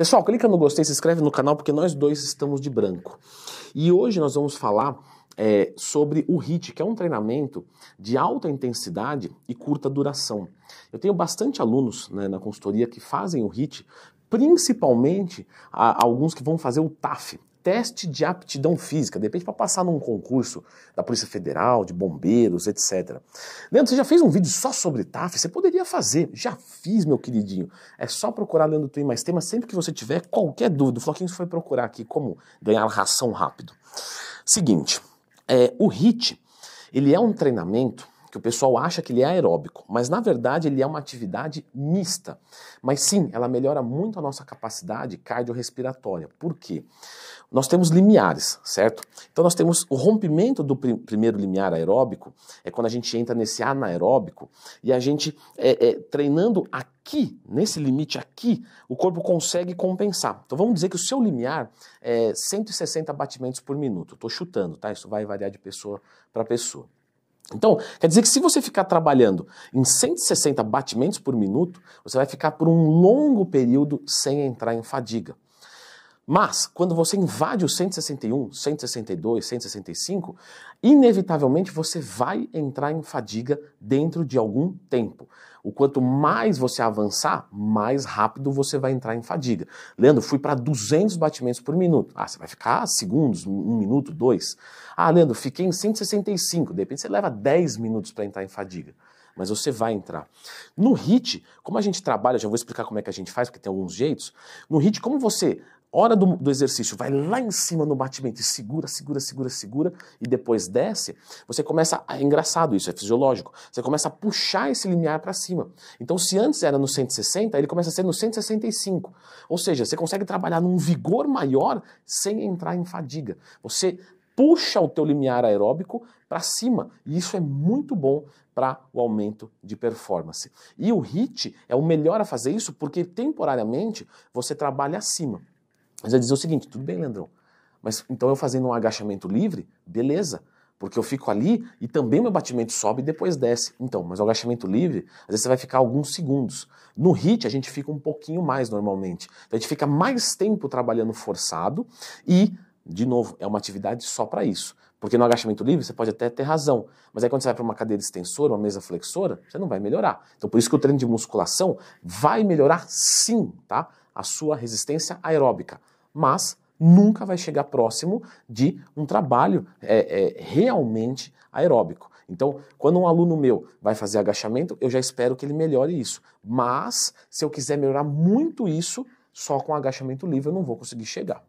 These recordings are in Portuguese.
Pessoal, clica no gostei, se inscreve no canal porque nós dois estamos de branco. E hoje nós vamos falar é, sobre o HIT, que é um treinamento de alta intensidade e curta duração. Eu tenho bastante alunos né, na consultoria que fazem o HIT, principalmente a, alguns que vão fazer o TAF, teste de aptidão física, de repente para passar num concurso da Polícia Federal, de bombeiros, etc. Leandro, você já fez um vídeo só sobre TAF? Você poderia fazer. Já fiz, meu queridinho. É só procurar Leandro Twin mais tema sempre que você tiver qualquer dúvida. O Floquinho foi procurar aqui como ganhar ração rápido. Seguinte, é, o HIT, ele é um treinamento que o pessoal acha que ele é aeróbico, mas na verdade ele é uma atividade mista. Mas sim, ela melhora muito a nossa capacidade cardiorrespiratória. Por quê? Nós temos limiares, certo? Então nós temos o rompimento do prim primeiro limiar aeróbico, é quando a gente entra nesse anaeróbico e a gente é, é, treinando aqui, nesse limite aqui, o corpo consegue compensar. Então vamos dizer que o seu limiar é 160 batimentos por minuto. Estou chutando, tá? Isso vai variar de pessoa para pessoa. Então, quer dizer que se você ficar trabalhando em 160 batimentos por minuto, você vai ficar por um longo período sem entrar em fadiga. Mas, quando você invade o 161, 162, 165, inevitavelmente você vai entrar em fadiga dentro de algum tempo. O quanto mais você avançar, mais rápido você vai entrar em fadiga. Leandro, fui para 200 batimentos por minuto. Ah, você vai ficar segundos, um minuto, dois. Ah, Leandro, fiquei em 165. De repente você leva 10 minutos para entrar em fadiga mas você vai entrar. No HIT, como a gente trabalha, já vou explicar como é que a gente faz, porque tem alguns jeitos. No HIT, como você hora do, do, exercício, vai lá em cima no batimento e segura, segura, segura, segura, e depois desce, você começa. A, é engraçado isso, é fisiológico. Você começa a puxar esse limiar para cima. Então, se antes era no 160, ele começa a ser no 165. Ou seja, você consegue trabalhar num vigor maior sem entrar em fadiga. Você puxa o teu limiar aeróbico para cima, e isso é muito bom para o aumento de performance. E o HIT é o melhor a fazer isso porque temporariamente você trabalha acima. Mas vai dizer o seguinte: tudo bem, Leandrão, mas então eu fazendo um agachamento livre, beleza. Porque eu fico ali e também meu batimento sobe e depois desce. Então, mas o agachamento livre, às vezes você vai ficar alguns segundos. No HIT, a gente fica um pouquinho mais normalmente. Então, a gente fica mais tempo trabalhando forçado e, de novo, é uma atividade só para isso. Porque no agachamento livre você pode até ter razão, mas aí quando você vai para uma cadeira extensora, uma mesa flexora, você não vai melhorar. Então por isso que o treino de musculação vai melhorar sim, tá? A sua resistência aeróbica mas nunca vai chegar próximo de um trabalho é, é, realmente aeróbico. Então, quando um aluno meu vai fazer agachamento, eu já espero que ele melhore isso. Mas, se eu quiser melhorar muito isso, só com agachamento livre eu não vou conseguir chegar.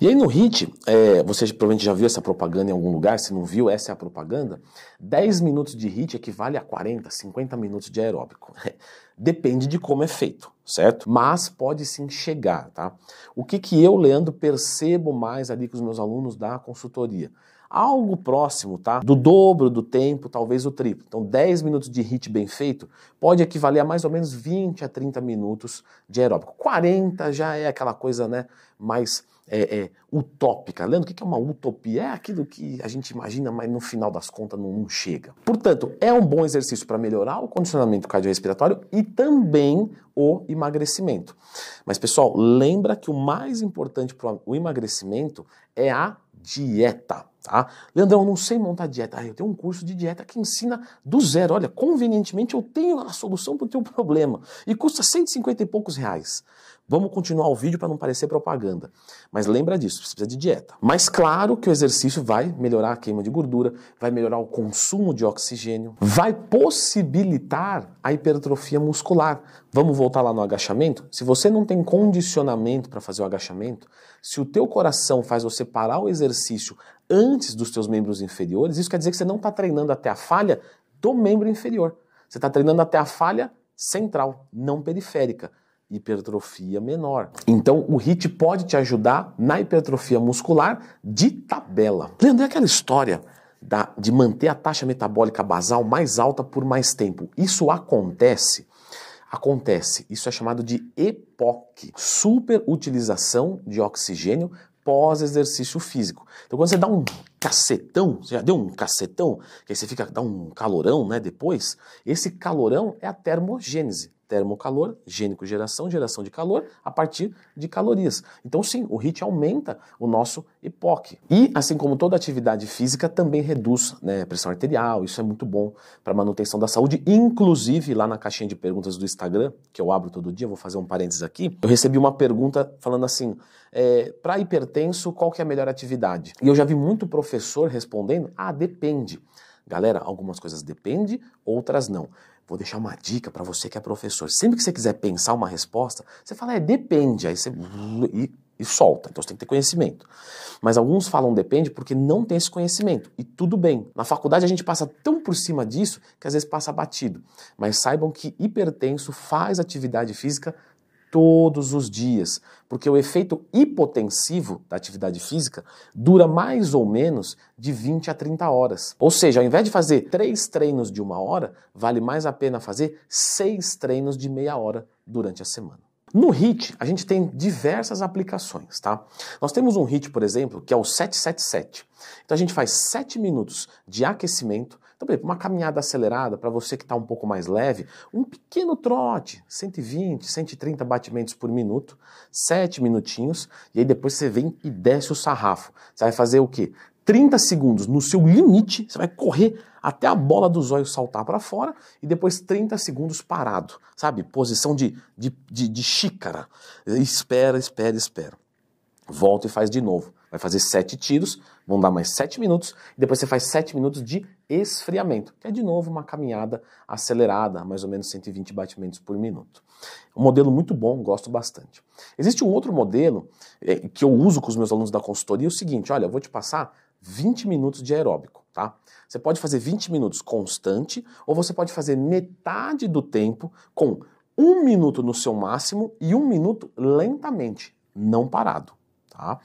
E aí no HIT, é, você provavelmente já viu essa propaganda em algum lugar, se não viu, essa é a propaganda. 10 minutos de HIT equivale a 40, 50 minutos de aeróbico. Depende de como é feito, certo? Mas pode sim chegar, tá? O que, que eu, Leandro, percebo mais ali com os meus alunos da consultoria? Algo próximo, tá? Do dobro do tempo, talvez o triplo. Então, 10 minutos de HIT bem feito pode equivaler a mais ou menos 20 a 30 minutos de aeróbico. 40 já é aquela coisa, né, mais é, é, utópica. Leandro, o que é uma utopia? É aquilo que a gente imagina, mas no final das contas não, não chega. Portanto, é um bom exercício para melhorar o condicionamento cardiorrespiratório e também o emagrecimento. Mas, pessoal, lembra que o mais importante para o emagrecimento é a dieta. Tá? Leandrão, eu não sei montar dieta. Ah, eu tenho um curso de dieta que ensina do zero. Olha, convenientemente eu tenho a solução para o teu problema. E custa 150 e poucos reais. Vamos continuar o vídeo para não parecer propaganda. Mas lembra disso, você precisa de dieta. Mas claro que o exercício vai melhorar a queima de gordura, vai melhorar o consumo de oxigênio, vai possibilitar a hipertrofia muscular. Vamos voltar lá no agachamento? Se você não tem condicionamento para fazer o agachamento, se o teu coração faz você parar o exercício antes dos teus membros inferiores, isso quer dizer que você não está treinando até a falha do membro inferior. Você está treinando até a falha central, não periférica hipertrofia menor. Então, o HIT pode te ajudar na hipertrofia muscular de tabela. Lembra aquela história da, de manter a taxa metabólica basal mais alta por mais tempo? Isso acontece. Acontece. Isso é chamado de EPOC, superutilização de oxigênio pós-exercício físico. Então, quando você dá um cacetão, você já deu um cacetão, que aí você fica dá um calorão, né, depois, esse calorão é a termogênese. Termocalor, gênico geração, geração de calor a partir de calorias. Então sim, o HIIT aumenta o nosso EPOC. E assim como toda atividade física também reduz né, a pressão arterial, isso é muito bom para manutenção da saúde, inclusive lá na caixinha de perguntas do Instagram, que eu abro todo dia, vou fazer um parênteses aqui, eu recebi uma pergunta falando assim, é, para hipertenso, qual que é a melhor atividade? E eu já vi muito professor respondendo, ah, depende. Galera, algumas coisas depende, outras não. Vou deixar uma dica para você que é professor. Sempre que você quiser pensar uma resposta, você fala, é, depende. Aí você. E, e solta. Então você tem que ter conhecimento. Mas alguns falam depende porque não tem esse conhecimento. E tudo bem. Na faculdade a gente passa tão por cima disso que às vezes passa batido. Mas saibam que hipertenso faz atividade física todos os dias, porque o efeito hipotensivo da atividade física dura mais ou menos de 20 a 30 horas. Ou seja, ao invés de fazer três treinos de uma hora, vale mais a pena fazer seis treinos de meia hora durante a semana. No HIT, a gente tem diversas aplicações, tá? Nós temos um HIT, por exemplo, que é o 777. Então a gente faz 7 minutos de aquecimento, então, por exemplo, uma caminhada acelerada, para você que está um pouco mais leve, um pequeno trote, 120, 130 batimentos por minuto, 7 minutinhos, e aí depois você vem e desce o sarrafo. Você vai fazer o quê? 30 segundos no seu limite, você vai correr até a bola dos olhos saltar para fora e depois 30 segundos parado, sabe? Posição de, de, de, de xícara. Espera, espera, espera. Volta e faz de novo. Vai fazer sete tiros, vão dar mais sete minutos, e depois você faz sete minutos de esfriamento, que é de novo uma caminhada acelerada, mais ou menos 120 batimentos por minuto. Um modelo muito bom, gosto bastante. Existe um outro modelo é, que eu uso com os meus alunos da consultoria, é o seguinte, olha, eu vou te passar 20 minutos de aeróbico, tá? Você pode fazer 20 minutos constante, ou você pode fazer metade do tempo com um minuto no seu máximo e um minuto lentamente, não parado. Tá?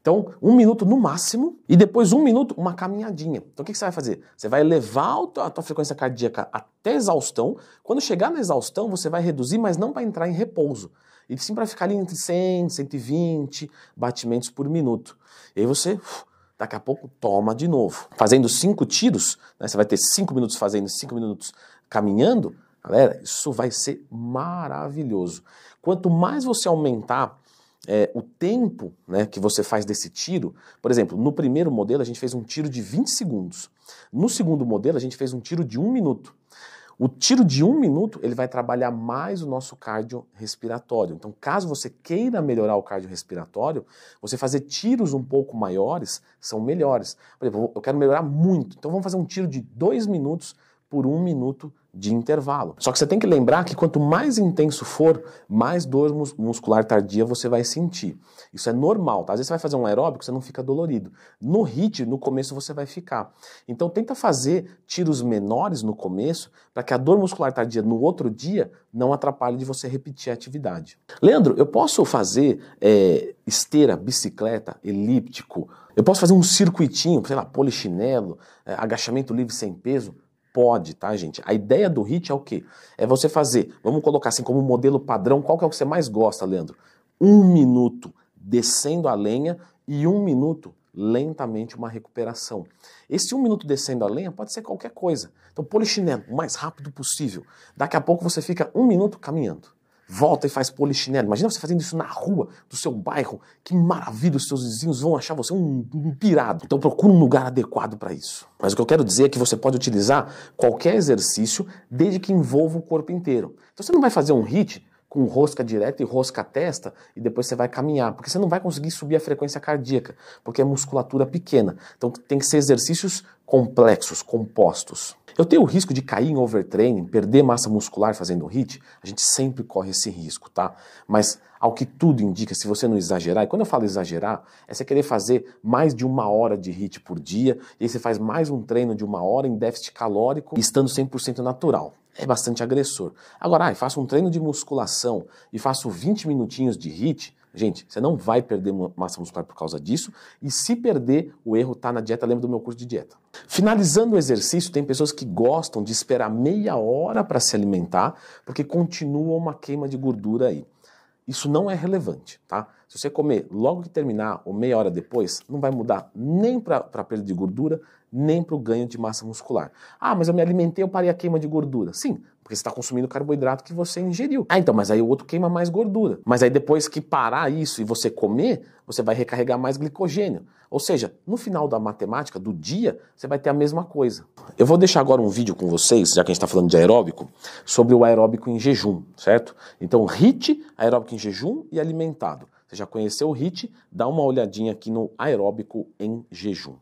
Então, um minuto no máximo e depois um minuto uma caminhadinha. Então, o que, que você vai fazer? Você vai elevar a tua frequência cardíaca até exaustão. Quando chegar na exaustão, você vai reduzir, mas não para entrar em repouso. E sim para ficar ali entre 100, 120 batimentos por minuto. E aí você, daqui a pouco, toma de novo. Fazendo cinco tiros, né, você vai ter cinco minutos fazendo, cinco minutos caminhando. Galera, isso vai ser maravilhoso. Quanto mais você aumentar é, o tempo né, que você faz desse tiro, por exemplo, no primeiro modelo a gente fez um tiro de 20 segundos. No segundo modelo a gente fez um tiro de um minuto. O tiro de um minuto ele vai trabalhar mais o nosso cardiorrespiratório. Então, caso você queira melhorar o cardiorrespiratório, você fazer tiros um pouco maiores são melhores. Por exemplo, eu quero melhorar muito, então vamos fazer um tiro de dois minutos por um minuto de intervalo. Só que você tem que lembrar que quanto mais intenso for, mais dor muscular tardia você vai sentir. Isso é normal, tá? Às vezes você vai fazer um aeróbico, você não fica dolorido. No HIIT, no começo você vai ficar. Então tenta fazer tiros menores no começo, para que a dor muscular tardia no outro dia não atrapalhe de você repetir a atividade. Leandro, eu posso fazer é, esteira, bicicleta, elíptico, eu posso fazer um circuitinho, sei lá, polichinelo, é, agachamento livre sem peso? Pode, tá, gente? A ideia do HIT é o quê? É você fazer, vamos colocar assim como modelo padrão, qual que é o que você mais gosta, Leandro? Um minuto descendo a lenha e um minuto lentamente uma recuperação. Esse um minuto descendo a lenha pode ser qualquer coisa. Então, polichinelo, o mais rápido possível. Daqui a pouco você fica um minuto caminhando volta e faz polichinelo. Imagina você fazendo isso na rua do seu bairro. Que maravilha, os seus vizinhos vão achar você um, um pirado. Então procura um lugar adequado para isso. Mas o que eu quero dizer é que você pode utilizar qualquer exercício desde que envolva o corpo inteiro. Então você não vai fazer um hit com rosca direta e rosca testa e depois você vai caminhar, porque você não vai conseguir subir a frequência cardíaca, porque é musculatura pequena. Então tem que ser exercícios complexos, compostos. Eu tenho o risco de cair em overtraining, perder massa muscular fazendo HIIT? A gente sempre corre esse risco, tá? Mas ao que tudo indica, se você não exagerar, e quando eu falo exagerar, é você querer fazer mais de uma hora de HIIT por dia, e aí você faz mais um treino de uma hora em déficit calórico, estando 100% natural. É bastante agressor. Agora, ah, faço um treino de musculação e faço 20 minutinhos de HIIT, Gente, você não vai perder massa muscular por causa disso, e se perder, o erro está na dieta. Lembra do meu curso de dieta. Finalizando o exercício, tem pessoas que gostam de esperar meia hora para se alimentar, porque continua uma queima de gordura aí. Isso não é relevante, tá? Se você comer logo que terminar ou meia hora depois, não vai mudar nem para a perda de gordura, nem para o ganho de massa muscular. Ah, mas eu me alimentei, eu parei a queima de gordura. Sim, Porque você está consumindo carboidrato que você ingeriu. Ah, então, mas aí o outro queima mais gordura. Mas aí depois que parar isso e você comer, você vai recarregar mais glicogênio. Ou seja, no final da matemática, do dia, você vai ter a mesma coisa. Eu vou deixar agora um vídeo com vocês, já que a gente está falando de aeróbico, sobre o aeróbico em jejum, certo? Então, HIT, aeróbico em jejum e alimentado. Você já conheceu o HIT? Dá uma olhadinha aqui no aeróbico em jejum.